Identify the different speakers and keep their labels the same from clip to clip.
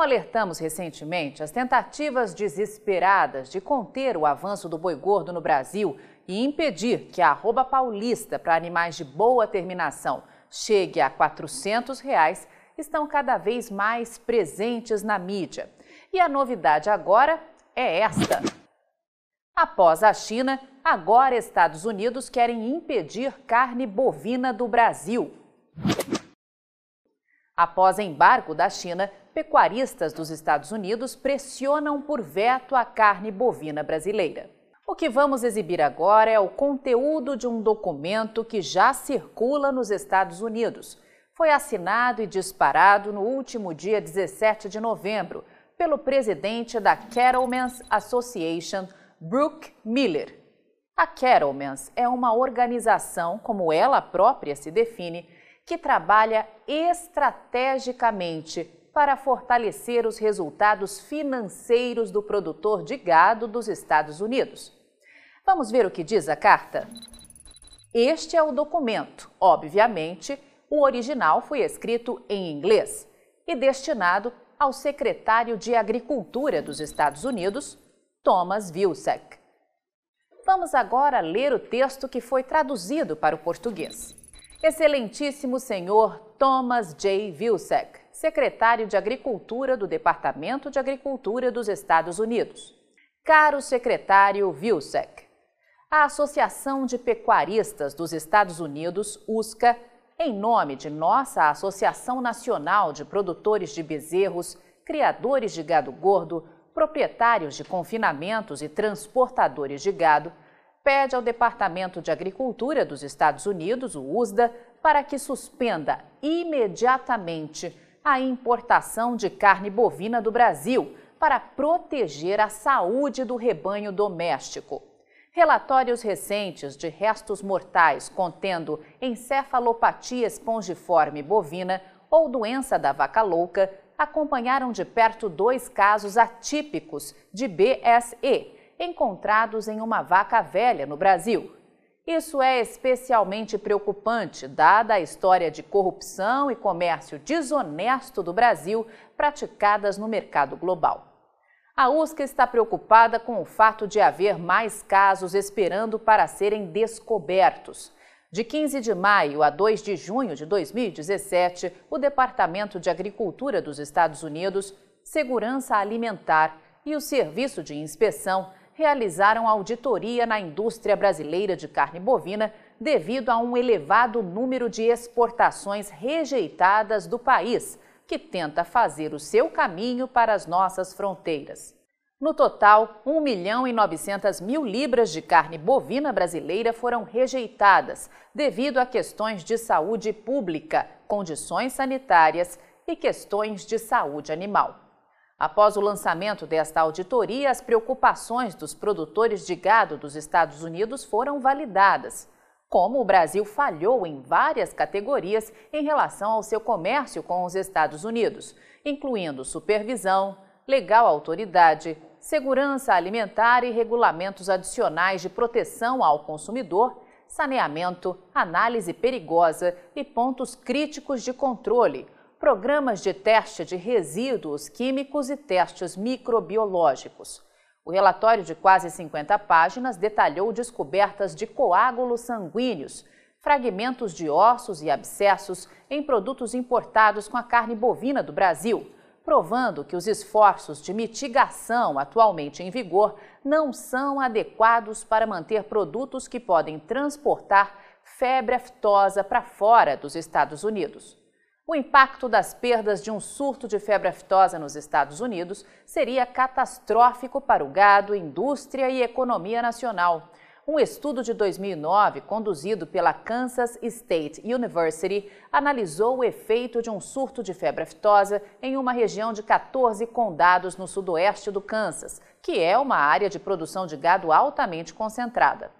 Speaker 1: Como alertamos recentemente, as tentativas desesperadas de conter o avanço do boi gordo no Brasil e impedir que a arroba paulista para animais de boa terminação chegue a 400 reais estão cada vez mais presentes na mídia. E a novidade agora é esta. Após a China, agora Estados Unidos querem impedir carne bovina do Brasil. Após embargo da China, pecuaristas dos Estados Unidos pressionam por veto à carne bovina brasileira. O que vamos exibir agora é o conteúdo de um documento que já circula nos Estados Unidos. Foi assinado e disparado no último dia 17 de novembro pelo presidente da Cattlemen's Association, Brooke Miller. A Cattlemen's é uma organização, como ela própria se define, que trabalha estrategicamente para fortalecer os resultados financeiros do produtor de gado dos Estados Unidos. Vamos ver o que diz a carta? Este é o documento. Obviamente, o original foi escrito em inglês e destinado ao secretário de Agricultura dos Estados Unidos, Thomas Vilsack. Vamos agora ler o texto que foi traduzido para o português. Excelentíssimo senhor Thomas J. Vilsack, secretário de Agricultura do Departamento de Agricultura dos Estados Unidos. Caro secretário Vilsack, a Associação de Pecuaristas dos Estados Unidos, USCA, em nome de nossa Associação Nacional de Produtores de Bezerros, Criadores de Gado Gordo, Proprietários de Confinamentos e Transportadores de Gado, pede ao Departamento de Agricultura dos Estados Unidos, o USDA, para que suspenda imediatamente a importação de carne bovina do Brasil para proteger a saúde do rebanho doméstico. Relatórios recentes de restos mortais contendo encefalopatia espongiforme bovina ou doença da vaca louca acompanharam de perto dois casos atípicos de BSE, encontrados em uma vaca velha no Brasil. Isso é especialmente preocupante, dada a história de corrupção e comércio desonesto do Brasil praticadas no mercado global. A USCA está preocupada com o fato de haver mais casos esperando para serem descobertos. De 15 de maio a 2 de junho de 2017, o Departamento de Agricultura dos Estados Unidos, Segurança Alimentar e o Serviço de Inspeção realizaram auditoria na indústria brasileira de carne bovina devido a um elevado número de exportações rejeitadas do país, que tenta fazer o seu caminho para as nossas fronteiras. No total, 1 milhão e 900 mil libras de carne bovina brasileira foram rejeitadas devido a questões de saúde pública, condições sanitárias e questões de saúde animal. Após o lançamento desta auditoria, as preocupações dos produtores de gado dos Estados Unidos foram validadas. Como o Brasil falhou em várias categorias em relação ao seu comércio com os Estados Unidos, incluindo supervisão, legal autoridade, segurança alimentar e regulamentos adicionais de proteção ao consumidor, saneamento, análise perigosa e pontos críticos de controle programas de teste de resíduos químicos e testes microbiológicos. O relatório de quase 50 páginas detalhou descobertas de coágulos sanguíneos, fragmentos de ossos e abscessos em produtos importados com a carne bovina do Brasil, provando que os esforços de mitigação atualmente em vigor não são adequados para manter produtos que podem transportar febre aftosa para fora dos Estados Unidos. O impacto das perdas de um surto de febre aftosa nos Estados Unidos seria catastrófico para o gado, indústria e economia nacional. Um estudo de 2009, conduzido pela Kansas State University, analisou o efeito de um surto de febre aftosa em uma região de 14 condados no sudoeste do Kansas, que é uma área de produção de gado altamente concentrada.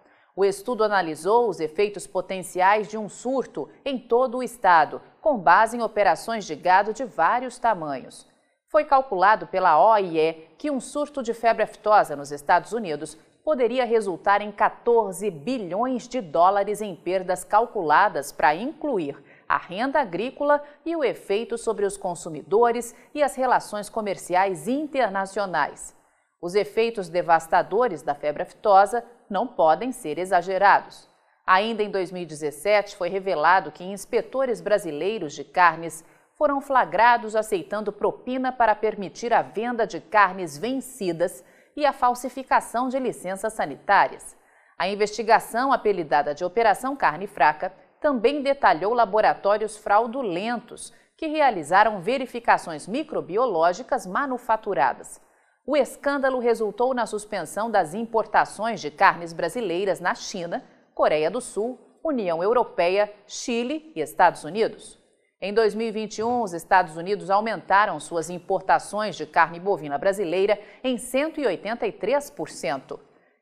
Speaker 1: O estudo analisou os efeitos potenciais de um surto em todo o estado, com base em operações de gado de vários tamanhos. Foi calculado pela OIE que um surto de febre aftosa nos Estados Unidos poderia resultar em 14 bilhões de dólares em perdas calculadas para incluir a renda agrícola e o efeito sobre os consumidores e as relações comerciais internacionais. Os efeitos devastadores da febre aftosa não podem ser exagerados. Ainda em 2017, foi revelado que inspetores brasileiros de carnes foram flagrados aceitando propina para permitir a venda de carnes vencidas e a falsificação de licenças sanitárias. A investigação, apelidada de Operação Carne Fraca, também detalhou laboratórios fraudulentos que realizaram verificações microbiológicas manufaturadas. O escândalo resultou na suspensão das importações de carnes brasileiras na China, Coreia do Sul, União Europeia, Chile e Estados Unidos. Em 2021, os Estados Unidos aumentaram suas importações de carne bovina brasileira em 183%.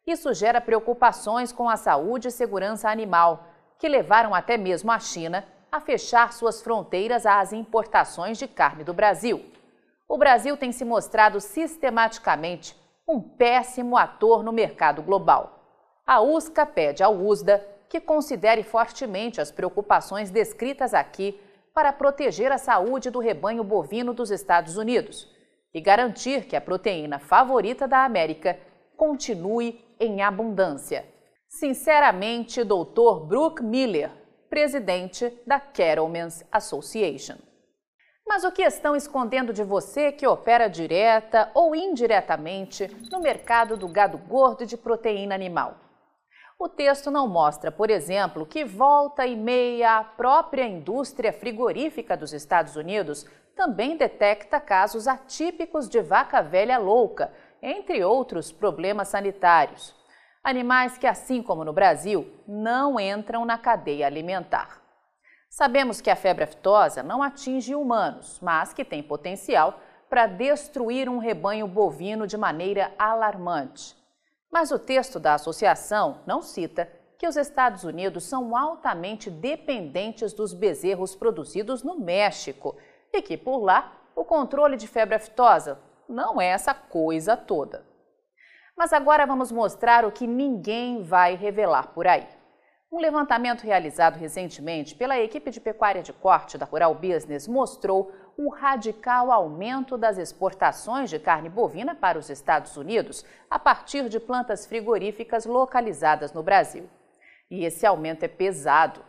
Speaker 1: Isso gera preocupações com a saúde e segurança animal, que levaram até mesmo a China a fechar suas fronteiras às importações de carne do Brasil. O Brasil tem se mostrado sistematicamente um péssimo ator no mercado global. A USCA pede ao USDA que considere fortemente as preocupações descritas aqui para proteger a saúde do rebanho bovino dos Estados Unidos e garantir que a proteína favorita da América continue em abundância. Sinceramente, Dr. Brooke Miller, presidente da Cattlemen's Association. Mas o que estão escondendo de você que opera direta ou indiretamente no mercado do gado gordo e de proteína animal? O texto não mostra, por exemplo, que volta e meia a própria indústria frigorífica dos Estados Unidos também detecta casos atípicos de vaca velha louca, entre outros problemas sanitários. Animais que, assim como no Brasil, não entram na cadeia alimentar. Sabemos que a febre aftosa não atinge humanos, mas que tem potencial para destruir um rebanho bovino de maneira alarmante. Mas o texto da associação não cita que os Estados Unidos são altamente dependentes dos bezerros produzidos no México e que, por lá, o controle de febre aftosa não é essa coisa toda. Mas agora vamos mostrar o que ninguém vai revelar por aí. Um levantamento realizado recentemente pela equipe de pecuária de corte da Rural Business mostrou o radical aumento das exportações de carne bovina para os Estados Unidos a partir de plantas frigoríficas localizadas no Brasil. E esse aumento é pesado,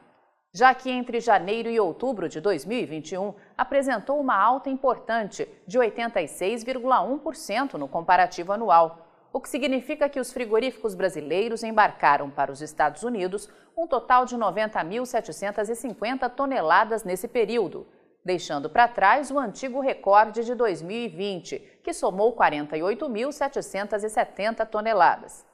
Speaker 1: já que entre janeiro e outubro de 2021 apresentou uma alta importante de 86,1% no comparativo anual, o que significa que os frigoríficos brasileiros embarcaram para os Estados Unidos um total de 90.750 toneladas nesse período, deixando para trás o antigo recorde de 2020, que somou 48.770 toneladas.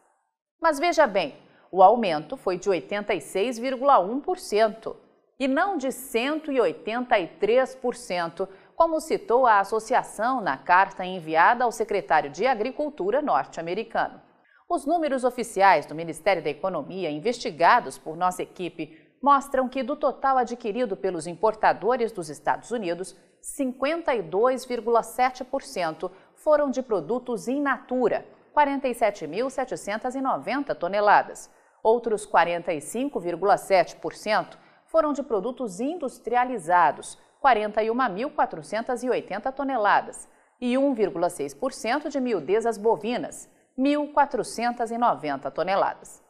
Speaker 1: Mas veja bem, o aumento foi de 86,1% e não de 183%, como citou a associação na carta enviada ao secretário de Agricultura norte-americano. Os números oficiais do Ministério da Economia, investigados por nossa equipe, mostram que do total adquirido pelos importadores dos Estados Unidos, 52,7% foram de produtos in natura, 47.790 toneladas, Outros 45,7% foram de produtos industrializados, 41.480 toneladas, e 1,6% de miudezas bovinas, 1.490 toneladas.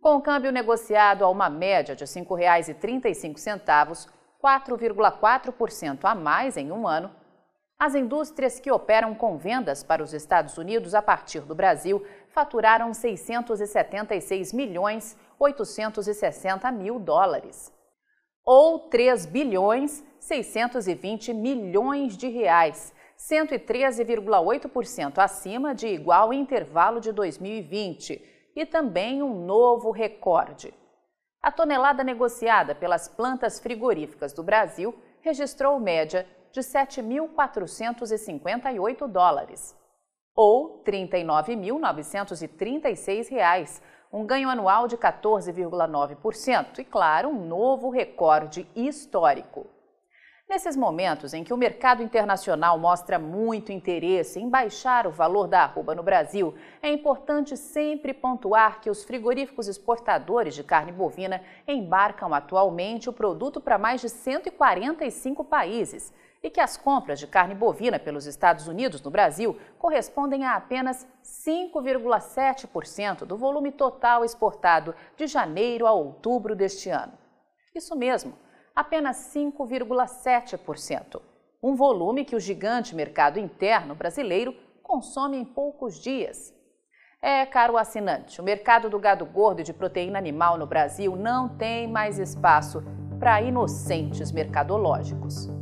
Speaker 1: Com o câmbio negociado a uma média de R$ 5,35, 4,4% a mais em um ano, as indústrias que operam com vendas para os Estados Unidos a partir do Brasil faturaram 676 milhões 860 mil dólares, ou 3 bilhões 620 milhões de reais, 113,8% acima de igual intervalo de 2020 e também um novo recorde. A tonelada negociada pelas plantas frigoríficas do Brasil registrou média de 7.458 dólares, ou R$ 39.936, um ganho anual de 14,9% e, claro, um novo recorde histórico. Nesses momentos em que o mercado internacional mostra muito interesse em baixar o valor da arroba no Brasil, é importante sempre pontuar que os frigoríficos exportadores de carne bovina embarcam atualmente o produto para mais de 145 países e que as compras de carne bovina pelos Estados Unidos no Brasil correspondem a apenas 5,7% do volume total exportado de janeiro a outubro deste ano. Isso mesmo apenas 5,7%, um volume que o gigante mercado interno brasileiro consome em poucos dias. É, caro assinante, o mercado do gado gordo e de proteína animal no Brasil não tem mais espaço para inocentes mercadológicos.